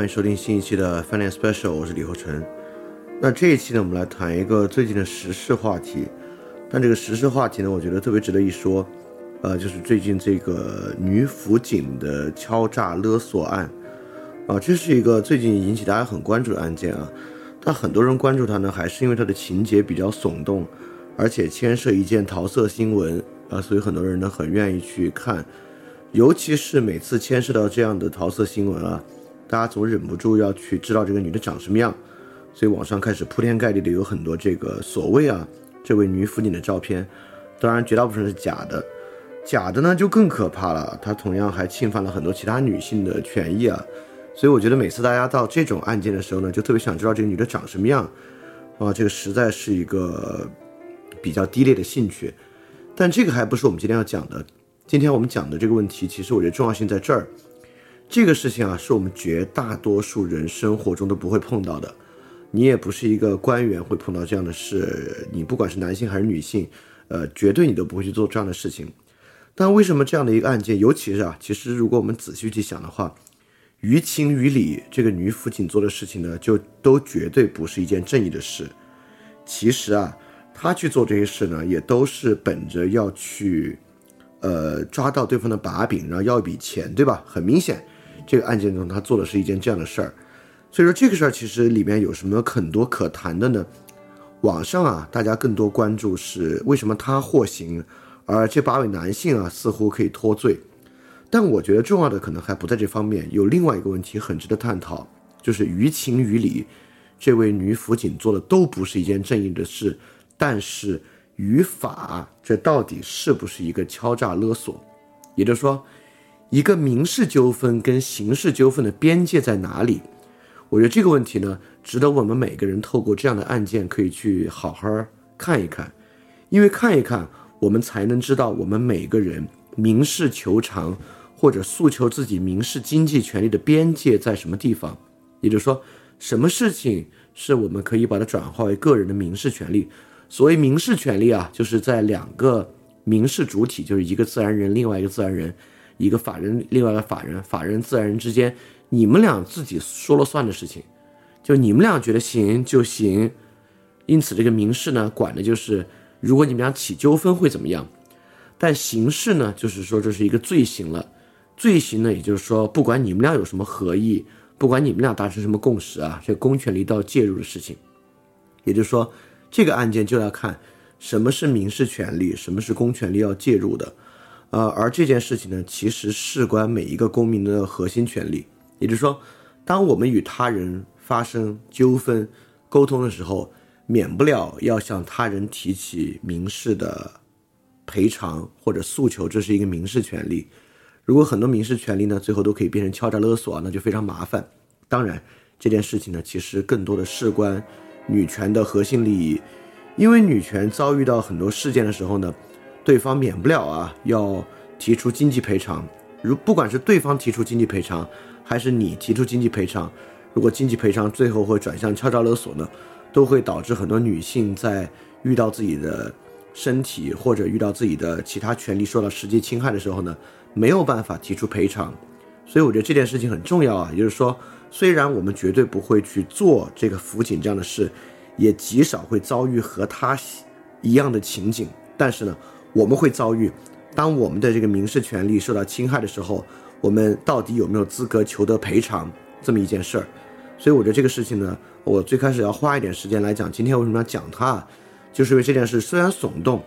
欢迎收听新一期的 Finance Special，我是李厚成。那这一期呢，我们来谈一个最近的时事话题。但这个时事话题呢，我觉得特别值得一说，呃，就是最近这个女辅警的敲诈勒索案啊，这是一个最近引起大家很关注的案件啊。但很多人关注它呢，还是因为它的情节比较耸动，而且牵涉一件桃色新闻啊，所以很多人呢很愿意去看。尤其是每次牵涉到这样的桃色新闻啊。大家总忍不住要去知道这个女的长什么样，所以网上开始铺天盖地的有很多这个所谓啊这位女辅警的照片，当然绝大部分是假的，假的呢就更可怕了，她同样还侵犯了很多其他女性的权益啊，所以我觉得每次大家到这种案件的时候呢，就特别想知道这个女的长什么样，啊，这个实在是一个比较低劣的兴趣，但这个还不是我们今天要讲的，今天我们讲的这个问题，其实我觉得重要性在这儿。这个事情啊，是我们绝大多数人生活中都不会碰到的。你也不是一个官员会碰到这样的事，你不管是男性还是女性，呃，绝对你都不会去做这样的事情。但为什么这样的一个案件，尤其是啊，其实如果我们仔细去想的话，于情于理，这个女辅警做的事情呢，就都绝对不是一件正义的事。其实啊，她去做这些事呢，也都是本着要去，呃，抓到对方的把柄，然后要一笔钱，对吧？很明显。这个案件中，他做的是一件这样的事儿，所以说这个事儿其实里面有什么很多可谈的呢？网上啊，大家更多关注是为什么他获刑，而这八位男性啊似乎可以脱罪。但我觉得重要的可能还不在这方面，有另外一个问题很值得探讨，就是于情于理，这位女辅警做的都不是一件正义的事，但是于法，这到底是不是一个敲诈勒索？也就是说。一个民事纠纷跟刑事纠纷的边界在哪里？我觉得这个问题呢，值得我们每个人透过这样的案件可以去好好看一看，因为看一看，我们才能知道我们每个人民事求偿或者诉求自己民事经济权利的边界在什么地方。也就是说，什么事情是我们可以把它转化为个人的民事权利？所谓民事权利啊，就是在两个民事主体，就是一个自然人，另外一个自然人。一个法人，另外一个法人，法人自然人之间，你们俩自己说了算的事情，就你们俩觉得行就行。因此，这个民事呢，管的就是如果你们俩起纠纷会怎么样；但刑事呢，就是说这是一个罪行了。罪行呢，也就是说，不管你们俩有什么合意，不管你们俩达成什么共识啊，这公权力都要介入的事情。也就是说，这个案件就要看什么是民事权利，什么是公权力要介入的。呃，而这件事情呢，其实事关每一个公民的核心权利。也就是说，当我们与他人发生纠纷、沟通的时候，免不了要向他人提起民事的赔偿或者诉求，这是一个民事权利。如果很多民事权利呢，最后都可以变成敲诈勒索，那就非常麻烦。当然，这件事情呢，其实更多的事关女权的核心利益，因为女权遭遇到很多事件的时候呢。对方免不了啊，要提出经济赔偿。如不管是对方提出经济赔偿，还是你提出经济赔偿，如果经济赔偿最后会转向敲诈勒索呢，都会导致很多女性在遇到自己的身体或者遇到自己的其他权利受到实际侵害的时候呢，没有办法提出赔偿。所以我觉得这件事情很重要啊，也就是说，虽然我们绝对不会去做这个辅警这样的事，也极少会遭遇和他一样的情景，但是呢。我们会遭遇，当我们的这个民事权利受到侵害的时候，我们到底有没有资格求得赔偿这么一件事儿？所以我觉得这个事情呢，我最开始要花一点时间来讲。今天为什么要讲它？就是因为这件事虽然耸动，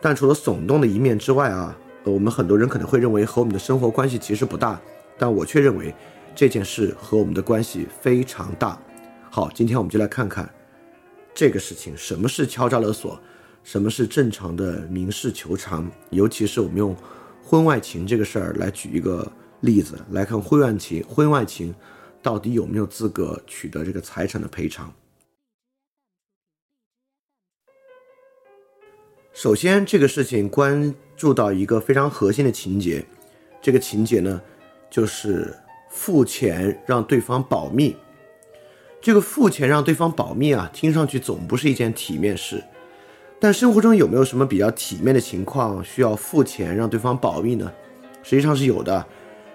但除了耸动的一面之外啊，我们很多人可能会认为和我们的生活关系其实不大，但我却认为这件事和我们的关系非常大。好，今天我们就来看看这个事情，什么是敲诈勒索？什么是正常的民事求偿？尤其是我们用婚外情这个事儿来举一个例子来看，婚外情，婚外情到底有没有资格取得这个财产的赔偿？首先，这个事情关注到一个非常核心的情节，这个情节呢，就是付钱让对方保密。这个付钱让对方保密啊，听上去总不是一件体面事。但生活中有没有什么比较体面的情况需要付钱让对方保密呢？实际上是有的。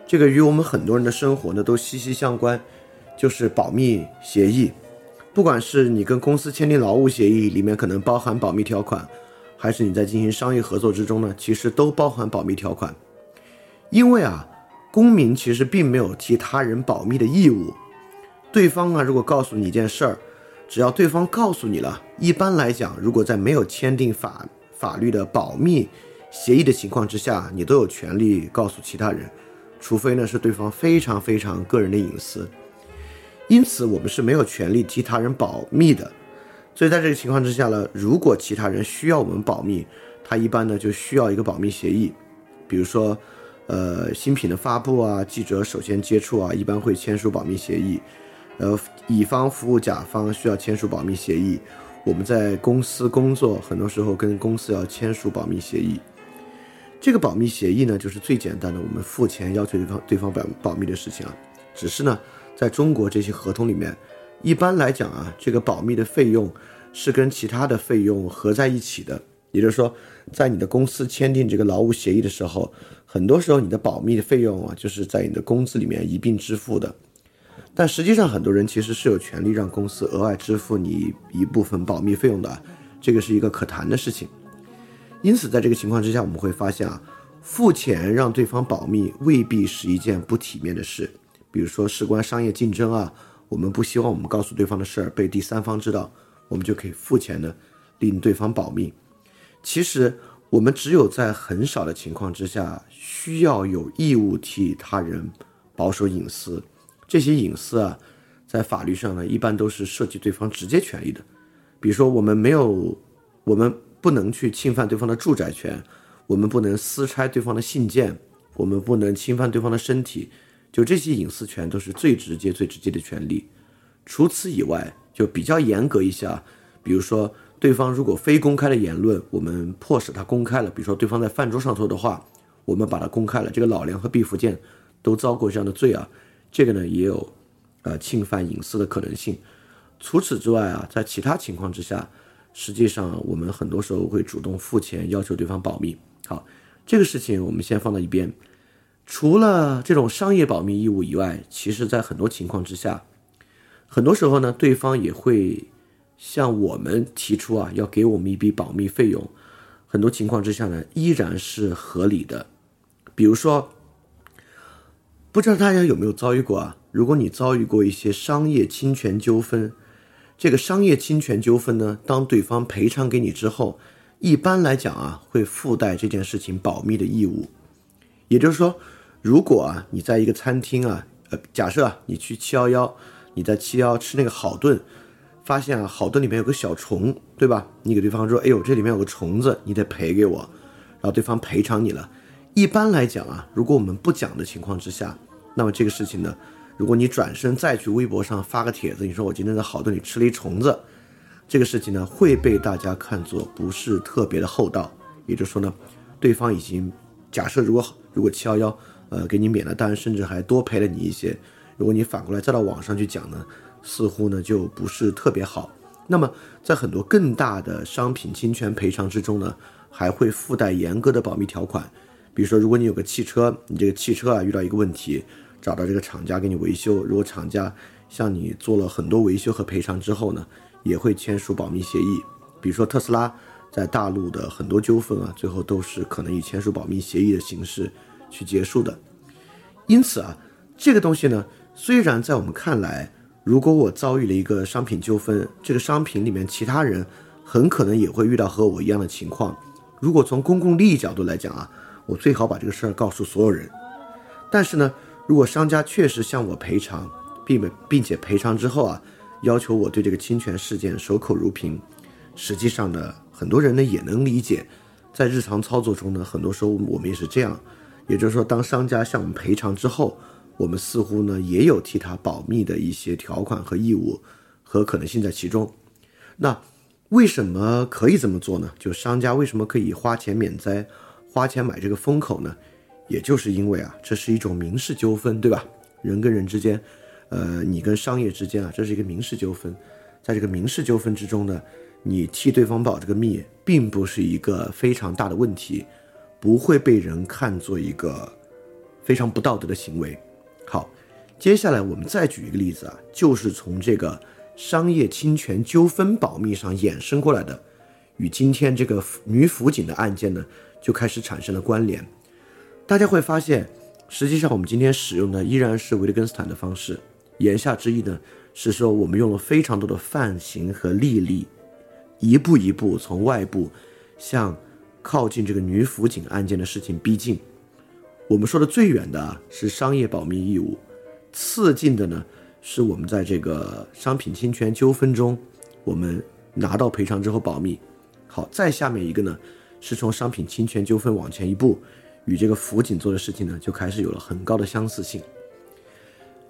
这个与我们很多人的生活呢都息息相关，就是保密协议。不管是你跟公司签订劳务协议，里面可能包含保密条款，还是你在进行商业合作之中呢，其实都包含保密条款。因为啊，公民其实并没有替他人保密的义务。对方啊，如果告诉你一件事儿，只要对方告诉你了，一般来讲，如果在没有签订法法律的保密协议的情况之下，你都有权利告诉其他人，除非呢是对方非常非常个人的隐私。因此，我们是没有权利替他人保密的。所以，在这个情况之下呢，如果其他人需要我们保密，他一般呢就需要一个保密协议。比如说，呃，新品的发布啊，记者首先接触啊，一般会签署保密协议。呃，乙方服务甲方需要签署保密协议。我们在公司工作，很多时候跟公司要签署保密协议。这个保密协议呢，就是最简单的，我们付钱要求对方对方保保密的事情啊。只是呢。在中国这些合同里面，一般来讲啊，这个保密的费用是跟其他的费用合在一起的。也就是说，在你的公司签订这个劳务协议的时候，很多时候你的保密的费用啊，就是在你的工资里面一并支付的。但实际上，很多人其实是有权利让公司额外支付你一部分保密费用的，这个是一个可谈的事情。因此，在这个情况之下，我们会发现啊，付钱让对方保密未必是一件不体面的事。比如说，事关商业竞争啊，我们不希望我们告诉对方的事儿被第三方知道，我们就可以付钱呢，令对方保密。其实，我们只有在很少的情况之下，需要有义务替他人保守隐私。这些隐私啊，在法律上呢，一般都是涉及对方直接权利的。比如说，我们没有，我们不能去侵犯对方的住宅权，我们不能私拆对方的信件，我们不能侵犯对方的身体。就这些隐私权都是最直接、最直接的权利。除此以外，就比较严格一下。比如说，对方如果非公开的言论，我们迫使他公开了。比如说，对方在饭桌上说的话，我们把它公开了。这个老梁和毕福剑都遭过这样的罪啊。这个呢，也有呃侵犯隐私的可能性。除此之外啊，在其他情况之下，实际上我们很多时候会主动付钱要求对方保密。好，这个事情我们先放到一边。除了这种商业保密义务以外，其实，在很多情况之下，很多时候呢，对方也会向我们提出啊，要给我们一笔保密费用。很多情况之下呢，依然是合理的。比如说，不知道大家有没有遭遇过啊？如果你遭遇过一些商业侵权纠纷，这个商业侵权纠纷呢，当对方赔偿给你之后，一般来讲啊，会附带这件事情保密的义务，也就是说。如果啊，你在一个餐厅啊，呃，假设啊，你去七幺幺，你在七幺吃那个好炖，发现啊，好炖里面有个小虫，对吧？你给对方说，哎呦，这里面有个虫子，你得赔给我，然后对方赔偿你了。一般来讲啊，如果我们不讲的情况之下，那么这个事情呢，如果你转身再去微博上发个帖子，你说我今天在好顿里吃了一虫子，这个事情呢，会被大家看作不是特别的厚道。也就是说呢，对方已经假设，如果如果七幺幺。呃，给你免了单，甚至还多赔了你一些。如果你反过来再到网上去讲呢，似乎呢就不是特别好。那么，在很多更大的商品侵权赔偿之中呢，还会附带严格的保密条款。比如说，如果你有个汽车，你这个汽车啊遇到一个问题，找到这个厂家给你维修，如果厂家向你做了很多维修和赔偿之后呢，也会签署保密协议。比如说特斯拉在大陆的很多纠纷啊，最后都是可能以签署保密协议的形式。去结束的，因此啊，这个东西呢，虽然在我们看来，如果我遭遇了一个商品纠纷，这个商品里面其他人很可能也会遇到和我一样的情况。如果从公共利益角度来讲啊，我最好把这个事儿告诉所有人。但是呢，如果商家确实向我赔偿，并并且赔偿之后啊，要求我对这个侵权事件守口如瓶，实际上呢，很多人呢也能理解，在日常操作中呢，很多时候我们也是这样。也就是说，当商家向我们赔偿之后，我们似乎呢也有替他保密的一些条款和义务和可能性在其中。那为什么可以这么做呢？就商家为什么可以花钱免灾、花钱买这个风口呢？也就是因为啊，这是一种民事纠纷，对吧？人跟人之间，呃，你跟商业之间啊，这是一个民事纠纷。在这个民事纠纷之中呢，你替对方保这个密，并不是一个非常大的问题。不会被人看作一个非常不道德的行为。好，接下来我们再举一个例子啊，就是从这个商业侵权纠纷保密上衍生过来的，与今天这个女辅警的案件呢，就开始产生了关联。大家会发现，实际上我们今天使用的依然是维特根斯坦的方式，言下之意呢，是说我们用了非常多的范型和例例，一步一步从外部向靠近这个女辅警案件的事情逼近。我们说的最远的是商业保密义务，次近的呢是我们在这个商品侵权纠纷中，我们拿到赔偿之后保密。好，再下面一个呢是从商品侵权纠纷往前一步。与这个辅警做的事情呢，就开始有了很高的相似性。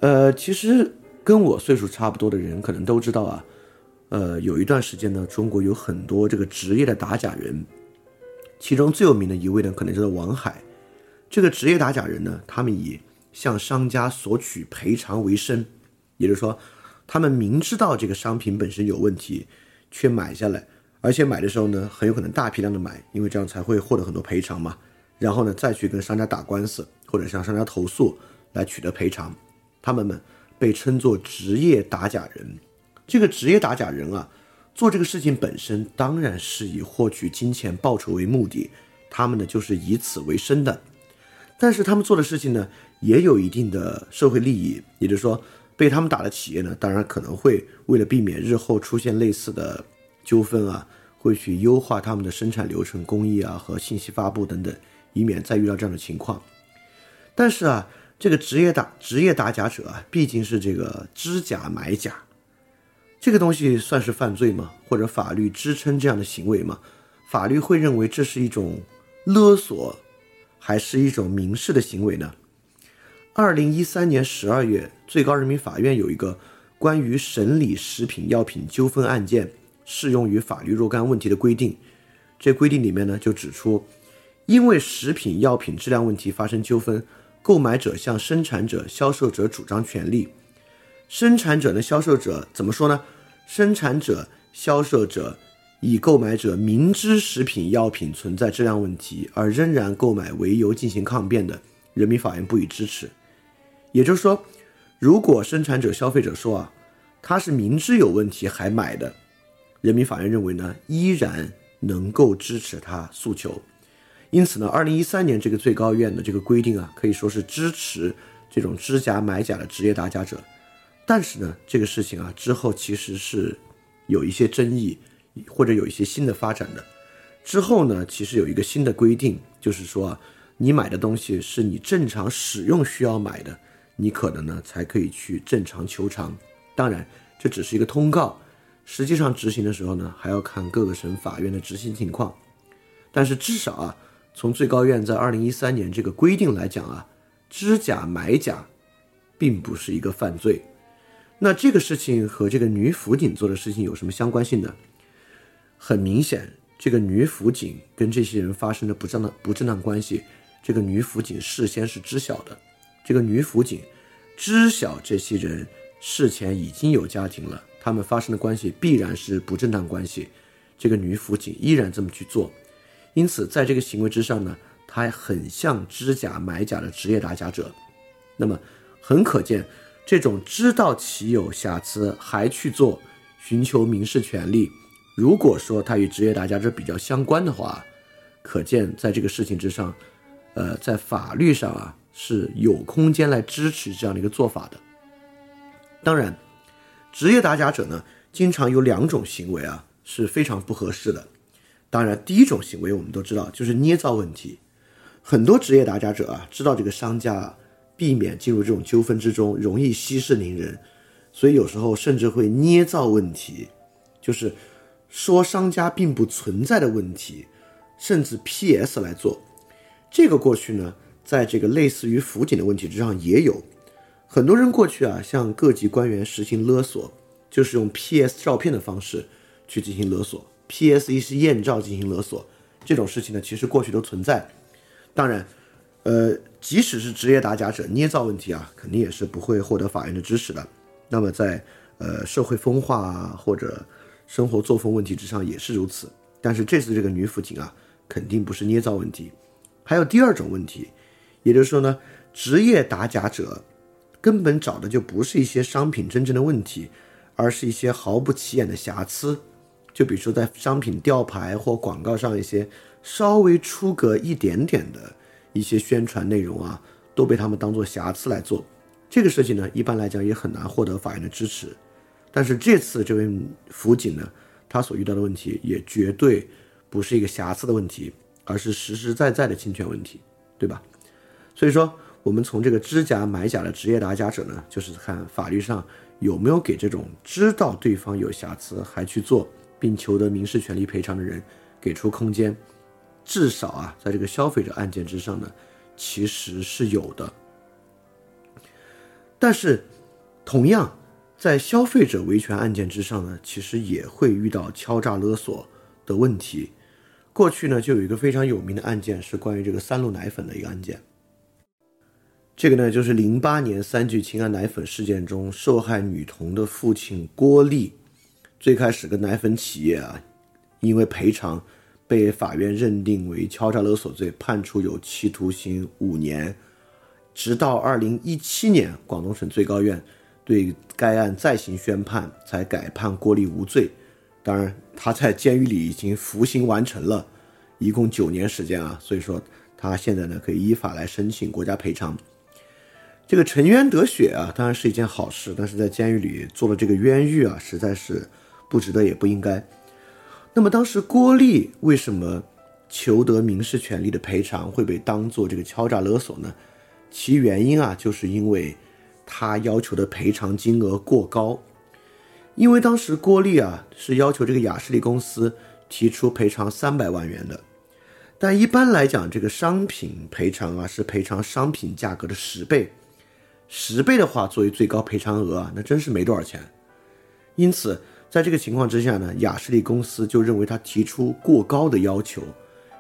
呃，其实跟我岁数差不多的人可能都知道啊，呃，有一段时间呢，中国有很多这个职业的打假人，其中最有名的一位呢，可能就是王海。这个职业打假人呢，他们以向商家索取赔偿为生，也就是说，他们明知道这个商品本身有问题，却买下来，而且买的时候呢，很有可能大批量的买，因为这样才会获得很多赔偿嘛。然后呢，再去跟商家打官司，或者向商家投诉来取得赔偿，他们们被称作职业打假人。这个职业打假人啊，做这个事情本身当然是以获取金钱报酬为目的，他们呢就是以此为生的。但是他们做的事情呢，也有一定的社会利益，也就是说，被他们打的企业呢，当然可能会为了避免日后出现类似的纠纷啊，会去优化他们的生产流程、工艺啊和信息发布等等。以免再遇到这样的情况，但是啊，这个职业打职业打假者啊，毕竟是这个知假买假，这个东西算是犯罪吗？或者法律支撑这样的行为吗？法律会认为这是一种勒索，还是一种民事的行为呢？二零一三年十二月，最高人民法院有一个关于审理食品药品纠纷案件适用于法律若干问题的规定，这规定里面呢就指出。因为食品药品质量问题发生纠纷，购买者向生产者、销售者主张权利。生产者的销售者怎么说呢？生产者、销售者以购买者明知食品药品存在质量问题而仍然购买为由进行抗辩的，人民法院不予支持。也就是说，如果生产者、消费者说啊，他是明知有问题还买的，人民法院认为呢，依然能够支持他诉求。因此呢，二零一三年这个最高院的这个规定啊，可以说是支持这种知假买假的职业打假者。但是呢，这个事情啊之后其实是有一些争议，或者有一些新的发展的。之后呢，其实有一个新的规定，就是说啊，你买的东西是你正常使用需要买的，你可能呢才可以去正常求偿。当然，这只是一个通告，实际上执行的时候呢，还要看各个省法院的执行情况。但是至少啊。从最高院在二零一三年这个规定来讲啊，知假买假，并不是一个犯罪。那这个事情和这个女辅警做的事情有什么相关性呢？很明显，这个女辅警跟这些人发生的不正当不正当关系，这个女辅警事先是知晓的。这个女辅警知晓这些人事前已经有家庭了，他们发生的关系必然是不正当关系。这个女辅警依然这么去做。因此，在这个行为之上呢，他很像知假买假的职业打假者。那么，很可见，这种知道其有瑕疵还去做，寻求民事权利，如果说他与职业打假者比较相关的话，可见在这个事情之上，呃，在法律上啊是有空间来支持这样的一个做法的。当然，职业打假者呢，经常有两种行为啊是非常不合适的。当然，第一种行为我们都知道，就是捏造问题。很多职业打假者啊，知道这个商家啊避免进入这种纠纷之中，容易息事宁人，所以有时候甚至会捏造问题，就是说商家并不存在的问题，甚至 PS 来做。这个过去呢，在这个类似于辅警的问题之上也有很多人过去啊，向各级官员实行勒索，就是用 PS 照片的方式去进行勒索。P.S. 一是艳照进行勒索，这种事情呢，其实过去都存在。当然，呃，即使是职业打假者捏造问题啊，肯定也是不会获得法院的支持的。那么在呃社会风化啊或者生活作风问题之上也是如此。但是这次这个女辅警啊，肯定不是捏造问题。还有第二种问题，也就是说呢，职业打假者根本找的就不是一些商品真正的问题，而是一些毫不起眼的瑕疵。就比如说在商品吊牌或广告上一些稍微出格一点点的一些宣传内容啊，都被他们当做瑕疵来做。这个事情呢，一般来讲也很难获得法院的支持。但是这次这位辅警呢，他所遇到的问题也绝对不是一个瑕疵的问题，而是实实在在的侵权问题，对吧？所以说，我们从这个知假买假的职业打假者呢，就是看法律上有没有给这种知道对方有瑕疵还去做并求得民事权利赔偿的人给出空间。至少啊，在这个消费者案件之上呢，其实是有的。但是，同样，在消费者维权案件之上呢，其实也会遇到敲诈勒索的问题。过去呢，就有一个非常有名的案件，是关于这个三鹿奶粉的一个案件。这个呢，就是零八年三聚氰胺奶粉事件中，受害女童的父亲郭丽，最开始跟奶粉企业啊，因为赔偿，被法院认定为敲诈勒索罪，判处有期徒刑五年。直到二零一七年，广东省最高院对该案再行宣判，才改判郭丽无罪。当然，他在监狱里已经服刑完成了，一共九年时间啊，所以说他现在呢可以依法来申请国家赔偿。这个沉冤得雪啊，当然是一件好事，但是在监狱里做了这个冤狱啊，实在是不值得也不应该。那么当时郭丽为什么求得民事权利的赔偿会被当做这个敲诈勒索呢？其原因啊，就是因为他要求的赔偿金额过高。因为当时郭丽啊是要求这个雅士利公司提出赔偿三百万元的，但一般来讲，这个商品赔偿啊是赔偿商品价格的十倍，十倍的话作为最高赔偿额啊，那真是没多少钱。因此，在这个情况之下呢，雅士利公司就认为他提出过高的要求，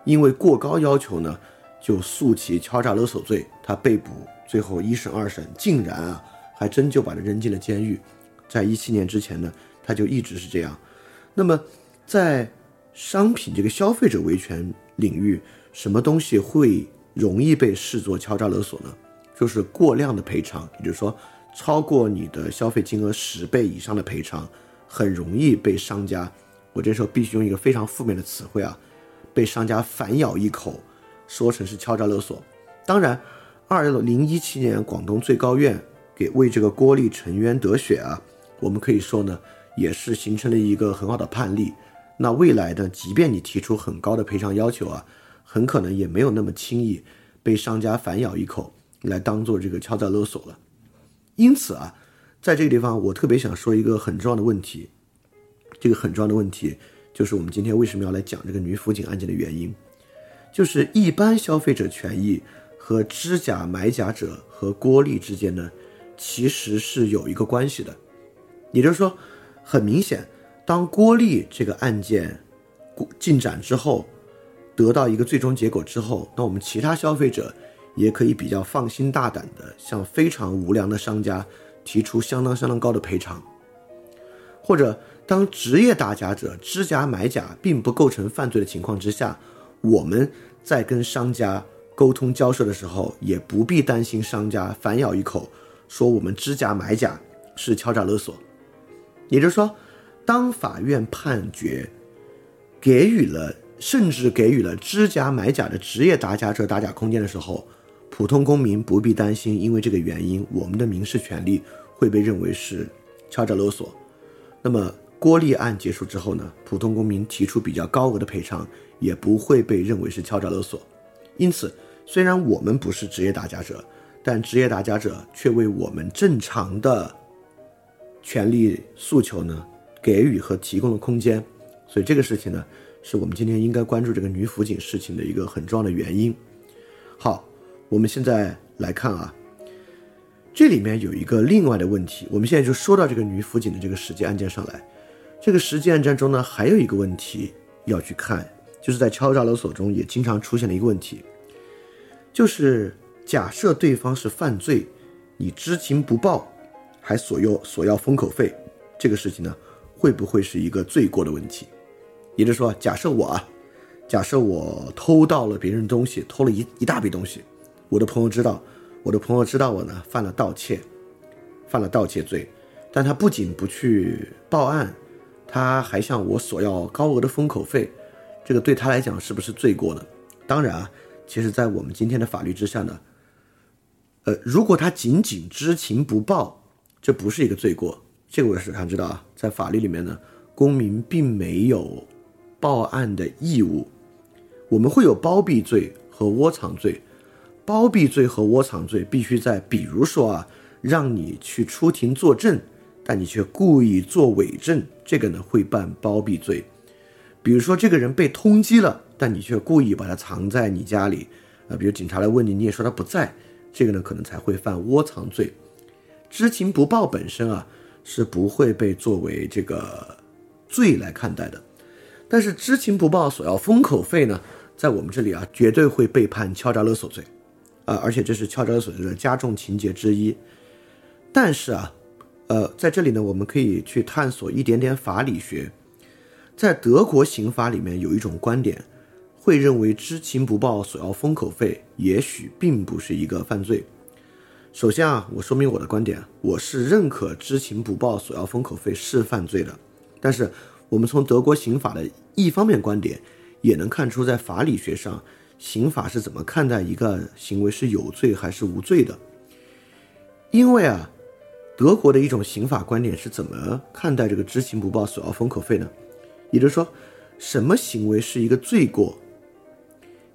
因为过高要求呢。就诉其敲诈勒索罪，他被捕，最后一审、二审竟然啊，还真就把他扔进了监狱。在一七年之前呢，他就一直是这样。那么，在商品这个消费者维权领域，什么东西会容易被视作敲诈勒索呢？就是过量的赔偿，也就是说，超过你的消费金额十倍以上的赔偿，很容易被商家，我这时候必须用一个非常负面的词汇啊，被商家反咬一口。说成是敲诈勒索，当然，二零一七年广东最高院给为这个郭丽沉冤得雪啊，我们可以说呢，也是形成了一个很好的判例。那未来呢，即便你提出很高的赔偿要求啊，很可能也没有那么轻易被商家反咬一口来当做这个敲诈勒索了。因此啊，在这个地方，我特别想说一个很重要的问题，这个很重要的问题就是我们今天为什么要来讲这个女辅警案件的原因。就是一般消费者权益和知假买假者和郭丽之间呢，其实是有一个关系的。也就是说，很明显，当郭丽这个案件进展之后，得到一个最终结果之后，那我们其他消费者也可以比较放心大胆的向非常无良的商家提出相当相当高的赔偿。或者，当职业打假者知假买假并不构成犯罪的情况之下。我们在跟商家沟通交涉的时候，也不必担心商家反咬一口，说我们知假买假是敲诈勒索。也就是说，当法院判决给予了，甚至给予了知假买假的职业打假者打假空间的时候，普通公民不必担心，因为这个原因，我们的民事权利会被认为是敲诈勒索。那么郭立案结束之后呢，普通公民提出比较高额的赔偿。也不会被认为是敲诈勒索，因此，虽然我们不是职业打假者，但职业打假者却为我们正常的权利诉求呢给予和提供了空间，所以这个事情呢，是我们今天应该关注这个女辅警事情的一个很重要的原因。好，我们现在来看啊，这里面有一个另外的问题，我们现在就说到这个女辅警的这个实际案件上来，这个实际案件中呢，还有一个问题要去看。就是在敲诈勒索中也经常出现的一个问题，就是假设对方是犯罪，你知情不报，还索要索要封口费，这个事情呢，会不会是一个罪过的问题？也就是说，假设我啊，假设我偷到了别人东西，偷了一一大笔东西，我的朋友知道，我的朋友知道我呢犯了盗窃，犯了盗窃罪，但他不仅不去报案，他还向我索要高额的封口费，这个对他来讲是不是罪过呢？当然啊，其实，在我们今天的法律之下呢，呃，如果他仅仅知情不报，这不是一个罪过。这个我是常知道啊，在法律里面呢，公民并没有报案的义务。我们会有包庇罪和窝藏罪。包庇罪和窝藏罪必须在，比如说啊，让你去出庭作证，但你却故意做伪证，这个呢会办包庇罪。比如说这个人被通缉了，但你却故意把他藏在你家里，啊，比如警察来问你，你也说他不在，这个呢可能才会犯窝藏罪。知情不报本身啊是不会被作为这个罪来看待的，但是知情不报索要封口费呢，在我们这里啊绝对会被判敲诈勒索罪。啊，而且这是敲诈勒索罪的加重情节之一。但是啊，呃，在这里呢，我们可以去探索一点点法理学。在德国刑法里面有一种观点，会认为知情不报索要封口费，也许并不是一个犯罪。首先啊，我说明我的观点，我是认可知情不报索要封口费是犯罪的。但是我们从德国刑法的一方面观点，也能看出在法理学上。刑法是怎么看待一个行为是有罪还是无罪的？因为啊，德国的一种刑法观点是怎么看待这个知情不报索要封口费呢？也就是说，什么行为是一个罪过？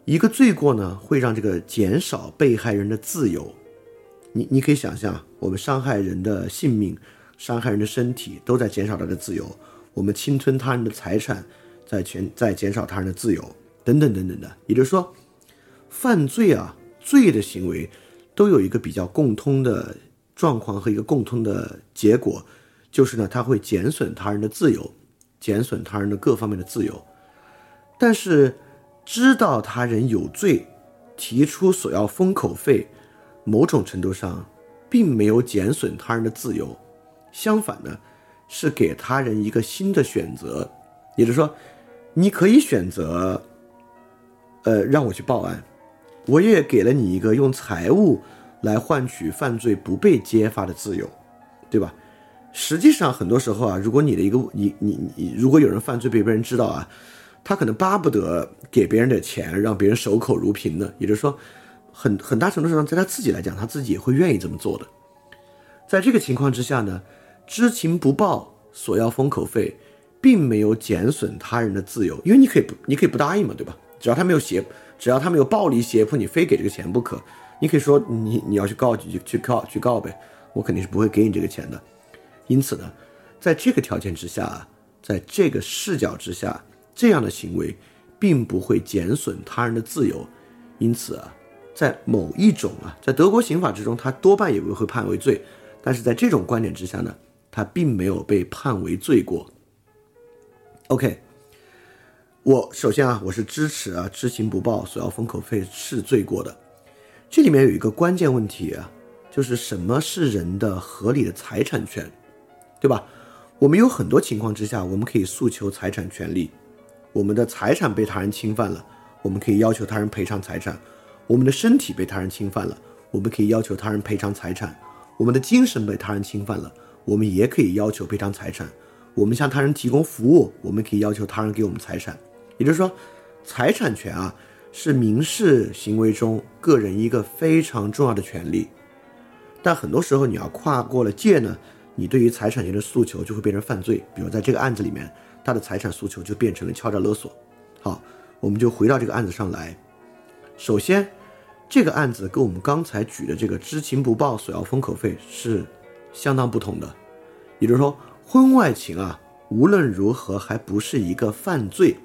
一个罪过呢，会让这个减少被害人的自由。你你可以想象，我们伤害人的性命、伤害人的身体，都在减少他的自由；我们侵吞他人的财产，在全在减少他人的自由。等等等等的，也就是说，犯罪啊，罪的行为都有一个比较共通的状况和一个共通的结果，就是呢，它会减损他人的自由，减损他人的各方面的自由。但是，知道他人有罪，提出索要封口费，某种程度上并没有减损他人的自由，相反呢，是给他人一个新的选择，也就是说，你可以选择。呃，让我去报案，我也给了你一个用财物来换取犯罪不被揭发的自由，对吧？实际上，很多时候啊，如果你的一个你你你，如果有人犯罪被别人知道啊，他可能巴不得给别人点钱，让别人守口如瓶的。也就是说，很很大程度上，在他自己来讲，他自己也会愿意这么做的。在这个情况之下呢，知情不报索要封口费，并没有减损他人的自由，因为你可以不，你可以不答应嘛，对吧？只要他没有胁，只要他没有暴力胁迫你，非给这个钱不可，你可以说你你要去告去去告去告呗，我肯定是不会给你这个钱的。因此呢，在这个条件之下，在这个视角之下，这样的行为并不会减损他人的自由。因此啊，在某一种啊，在德国刑法之中，他多半也不会判为罪。但是在这种观点之下呢，他并没有被判为罪过。OK。我首先啊，我是支持啊，知情不报索要封口费是罪过的。这里面有一个关键问题啊，就是什么是人的合理的财产权，对吧？我们有很多情况之下，我们可以诉求财产权利。我们的财产被他人侵犯了，我们可以要求他人赔偿财产；我们的身体被他人侵犯了，我们可以要求他人赔偿财产；我们的精神被他人侵犯了，我们也可以要求赔偿财产；我们向他人提供服务，我们可以要求他人给我们财产。也就是说，财产权啊是民事行为中个人一个非常重要的权利，但很多时候你要跨过了界呢，你对于财产权的诉求就会变成犯罪。比如在这个案子里面，他的财产诉求就变成了敲诈勒索。好，我们就回到这个案子上来。首先，这个案子跟我们刚才举的这个知情不报索要封口费是相当不同的。也就是说，婚外情啊，无论如何还不是一个犯罪。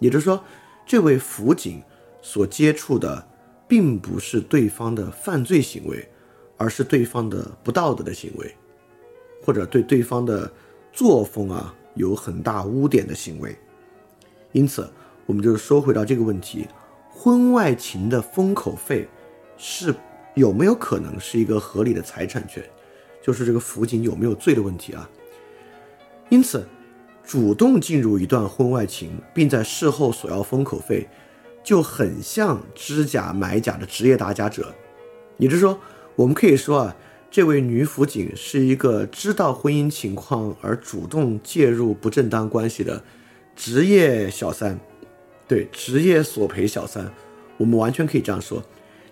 也就是说，这位辅警所接触的并不是对方的犯罪行为，而是对方的不道德的行为，或者对对方的作风啊有很大污点的行为。因此，我们就是说回到这个问题：婚外情的封口费是有没有可能是一个合理的财产权？就是这个辅警有没有罪的问题啊？因此。主动进入一段婚外情，并在事后索要封口费，就很像知假买假的职业打假者。也就是说，我们可以说啊，这位女辅警是一个知道婚姻情况而主动介入不正当关系的职业小三，对，职业索赔小三，我们完全可以这样说，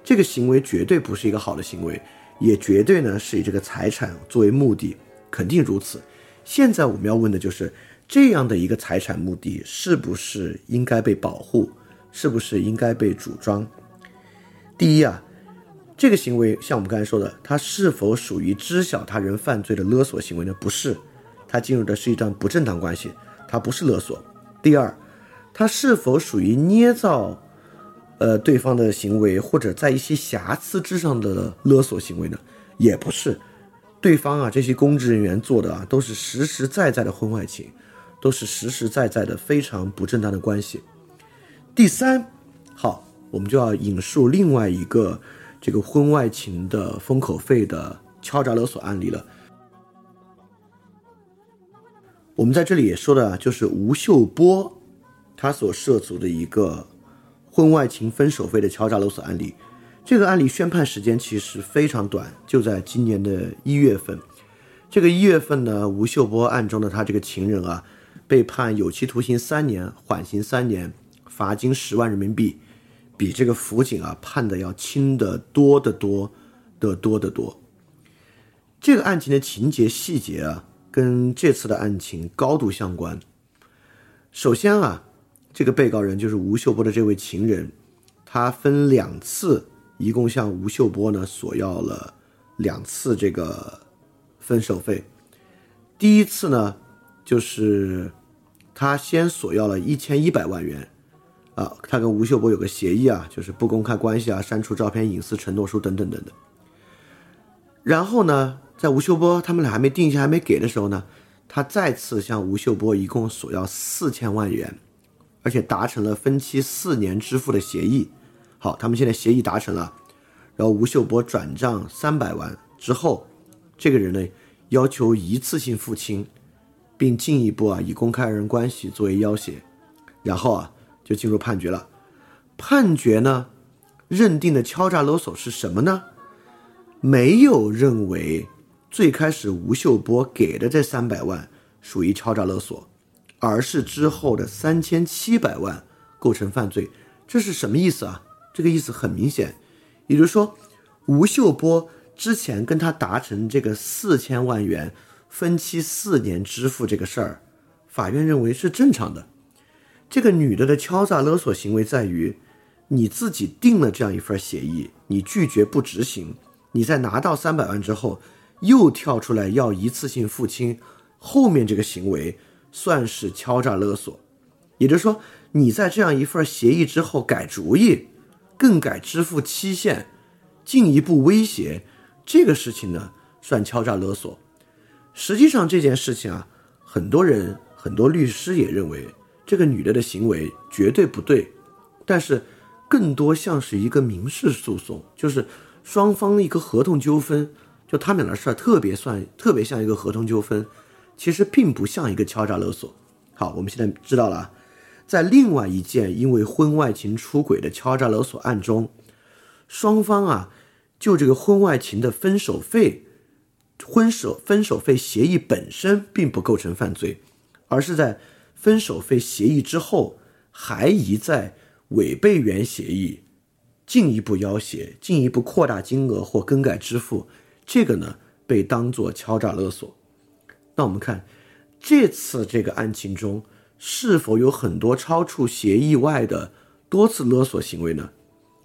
这个行为绝对不是一个好的行为，也绝对呢是以这个财产作为目的，肯定如此。现在我们要问的就是。这样的一个财产目的是不是应该被保护？是不是应该被主张？第一啊，这个行为像我们刚才说的，它是否属于知晓他人犯罪的勒索行为呢？不是，它进入的是一段不正当关系，它不是勒索。第二，它是否属于捏造，呃，对方的行为或者在一些瑕疵之上的勒索行为呢？也不是，对方啊，这些公职人员做的啊，都是实实在在的婚外情。都是实实在在的非常不正当的关系。第三，好，我们就要引述另外一个这个婚外情的封口费的敲诈勒索案例了。我们在这里也说的就是吴秀波他所涉足的一个婚外情分手费的敲诈勒索案例。这个案例宣判时间其实非常短，就在今年的一月份。这个一月份呢，吴秀波案中的他这个情人啊。被判有期徒刑三年，缓刑三年，罚金十万人民币，比这个辅警啊判的要轻得多得多，得多得多。这个案情的情节细节啊，跟这次的案情高度相关。首先啊，这个被告人就是吴秀波的这位情人，他分两次，一共向吴秀波呢索要了两次这个分手费。第一次呢，就是。他先索要了一千一百万元，啊，他跟吴秀波有个协议啊，就是不公开关系啊，删除照片、隐私承诺书等等等等。然后呢，在吴秀波他们俩还没定下、还没给的时候呢，他再次向吴秀波一共索要四千万元，而且达成了分期四年支付的协议。好，他们现在协议达成了，然后吴秀波转账三百万之后，这个人呢要求一次性付清。并进一步啊以公开二人关系作为要挟，然后啊就进入判决了。判决呢认定的敲诈勒索是什么呢？没有认为最开始吴秀波给的这三百万属于敲诈勒索，而是之后的三千七百万构成犯罪。这是什么意思啊？这个意思很明显，也就是说吴秀波之前跟他达成这个四千万元。分期四年支付这个事儿，法院认为是正常的。这个女的的敲诈勒索行为在于，你自己定了这样一份协议，你拒绝不执行，你在拿到三百万之后，又跳出来要一次性付清，后面这个行为算是敲诈勒索。也就是说，你在这样一份协议之后改主意，更改支付期限，进一步威胁，这个事情呢，算敲诈勒索。实际上这件事情啊，很多人、很多律师也认为这个女的的行为绝对不对，但是更多像是一个民事诉讼，就是双方一个合同纠纷，就他们俩的事儿特别算特别像一个合同纠纷，其实并不像一个敲诈勒索。好，我们现在知道了，在另外一件因为婚外情出轨的敲诈勒索案中，双方啊就这个婚外情的分手费。婚手分手费协议本身并不构成犯罪，而是在分手费协议之后，还一再违背原协议，进一步要挟、进一步扩大金额或更改支付，这个呢被当作敲诈勒索。那我们看这次这个案情中，是否有很多超出协议外的多次勒索行为呢？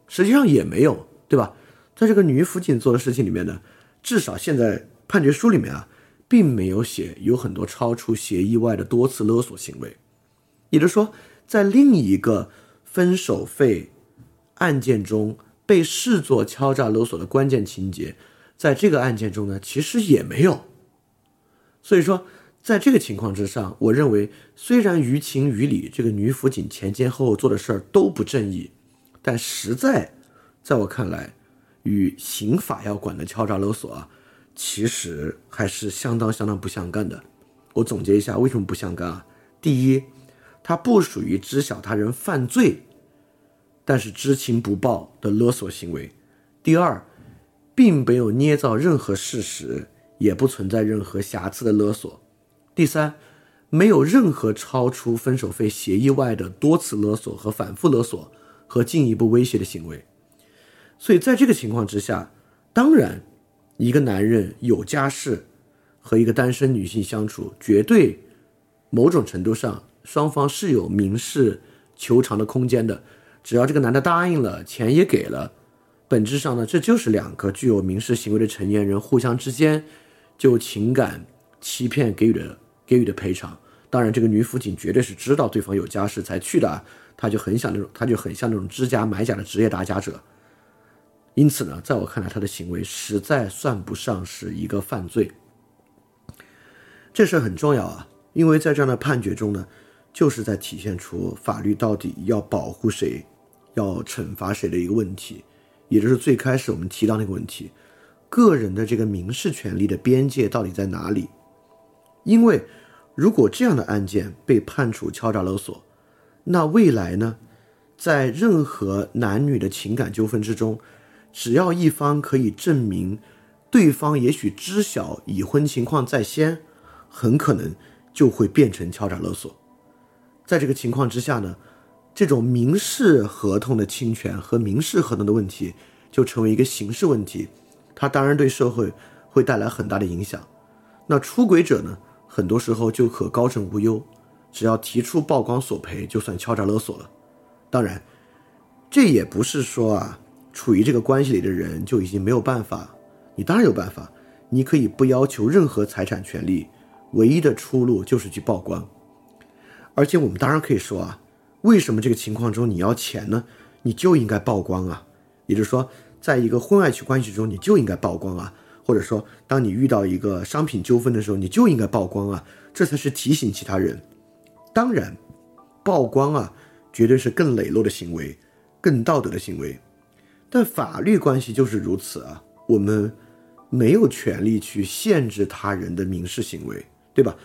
实际上也没有，对吧？在这个女辅警做的事情里面呢，至少现在。判决书里面啊，并没有写有很多超出协议外的多次勒索行为，也就是说，在另一个分手费案件中被视作敲诈勒索的关键情节，在这个案件中呢，其实也没有。所以说，在这个情况之上，我认为虽然于情于理，这个女辅警前前后后做的事儿都不正义，但实在在我看来，与刑法要管的敲诈勒索啊。其实还是相当相当不相干的。我总结一下，为什么不相干啊？第一，它不属于知晓他人犯罪，但是知情不报的勒索行为；第二，并没有捏造任何事实，也不存在任何瑕疵的勒索。第三，没有任何超出分手费协议外的多次勒索和反复勒索和进一步威胁的行为。所以在这个情况之下，当然，一个男人有家室和一个单身女性相处，绝对某种程度上双方是有民事求偿的空间的。只要这个男的答应了，钱也给了，本质上呢，这就是两个具有民事行为的成年人互相之间就情感欺骗给予的给予的赔偿。当然，这个女辅警绝对是知道对方有家室才去的，她就很像那种，她就很像那种知假买假的职业打假者。因此呢，在我看来，他的行为实在算不上是一个犯罪。这事儿很重要啊，因为在这样的判决中呢，就是在体现出法律到底要保护谁。要惩罚谁的一个问题，也就是最开始我们提到那个问题：个人的这个民事权利的边界到底在哪里？因为如果这样的案件被判处敲诈勒索，那未来呢，在任何男女的情感纠纷之中，只要一方可以证明对方也许知晓已婚情况在先，很可能就会变成敲诈勒索。在这个情况之下呢？这种民事合同的侵权和民事合同的问题，就成为一个刑事问题，它当然对社会会带来很大的影响。那出轨者呢，很多时候就可高枕无忧，只要提出曝光索赔，就算敲诈勒索了。当然，这也不是说啊，处于这个关系里的人就已经没有办法。你当然有办法，你可以不要求任何财产权利，唯一的出路就是去曝光。而且我们当然可以说啊。为什么这个情况中你要钱呢？你就应该曝光啊！也就是说，在一个婚外情关系中，你就应该曝光啊！或者说，当你遇到一个商品纠纷的时候，你就应该曝光啊！这才是提醒其他人。当然，曝光啊，绝对是更磊落的行为，更道德的行为。但法律关系就是如此啊！我们没有权利去限制他人的民事行为，对吧？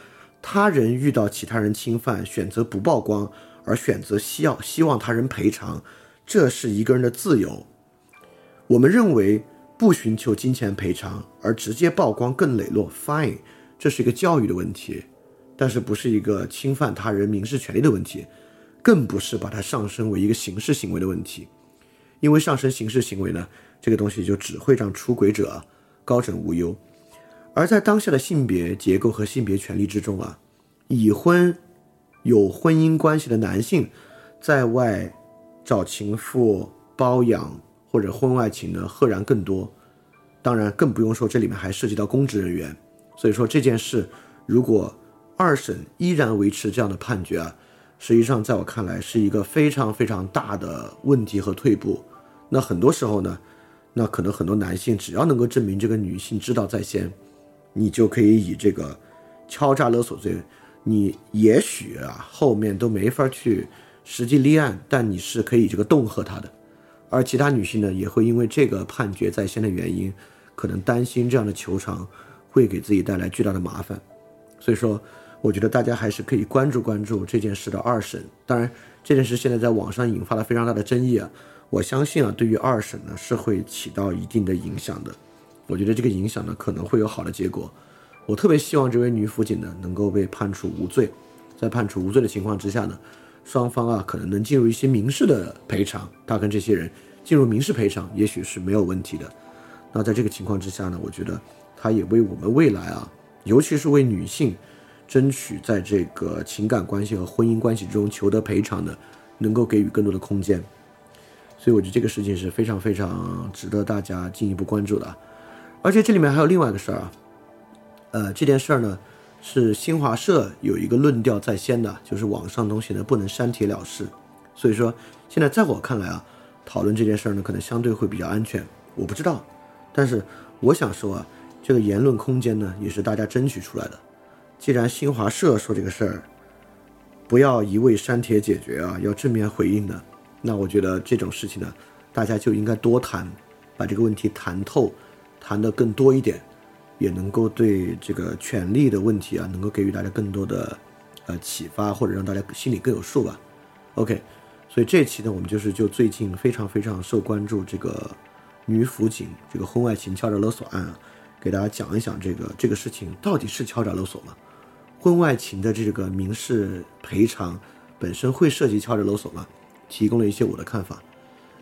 他人遇到其他人侵犯，选择不曝光。而选择希要希望他人赔偿，这是一个人的自由。我们认为不寻求金钱赔偿而直接曝光更磊落，fine，这是一个教育的问题，但是不是一个侵犯他人民事权利的问题，更不是把它上升为一个刑事行为的问题。因为上升刑事行为呢，这个东西就只会让出轨者高枕无忧。而在当下的性别结构和性别权利之中啊，已婚。有婚姻关系的男性，在外找情妇包养或者婚外情呢，赫然更多。当然，更不用说这里面还涉及到公职人员。所以说这件事，如果二审依然维持这样的判决啊，实际上在我看来是一个非常非常大的问题和退步。那很多时候呢，那可能很多男性只要能够证明这个女性知道在先，你就可以以这个敲诈勒索罪。你也许啊，后面都没法去实际立案，但你是可以这个恫吓他的。而其他女性呢，也会因为这个判决在先的原因，可能担心这样的求偿会给自己带来巨大的麻烦。所以说，我觉得大家还是可以关注关注这件事的二审。当然，这件事现在在网上引发了非常大的争议啊。我相信啊，对于二审呢，是会起到一定的影响的。我觉得这个影响呢，可能会有好的结果。我特别希望这位女辅警呢能够被判处无罪，在判处无罪的情况之下呢，双方啊可能能进入一些民事的赔偿，他跟这些人进入民事赔偿也许是没有问题的。那在这个情况之下呢，我觉得他也为我们未来啊，尤其是为女性争取在这个情感关系和婚姻关系中求得赔偿的，能够给予更多的空间。所以我觉得这个事情是非常非常值得大家进一步关注的。而且这里面还有另外一个事儿啊。呃，这件事儿呢，是新华社有一个论调在先的，就是网上东西呢不能删帖了事。所以说，现在在我看来啊，讨论这件事儿呢，可能相对会比较安全。我不知道，但是我想说啊，这个言论空间呢，也是大家争取出来的。既然新华社说这个事儿，不要一味删帖解决啊，要正面回应的，那我觉得这种事情呢，大家就应该多谈，把这个问题谈透，谈得更多一点。也能够对这个权利的问题啊，能够给予大家更多的呃启发，或者让大家心里更有数吧。OK，所以这期呢，我们就是就最近非常非常受关注这个女辅警这个婚外情敲诈勒索案啊，给大家讲一讲这个这个事情到底是敲诈勒索吗？婚外情的这个民事赔偿本身会涉及敲诈勒索吗？提供了一些我的看法。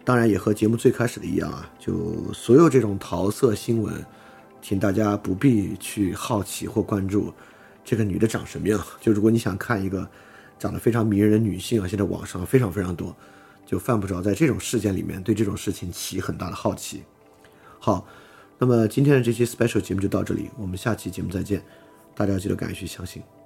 当然也和节目最开始的一样啊，就所有这种桃色新闻，请大家不必去好奇或关注这个女的长什么样。就如果你想看一个长得非常迷人的女性啊，现在网上非常非常多，就犯不着在这种事件里面对这种事情起很大的好奇。好，那么今天的这期 special 节目就到这里，我们下期节目再见。大家记得敢于去相信。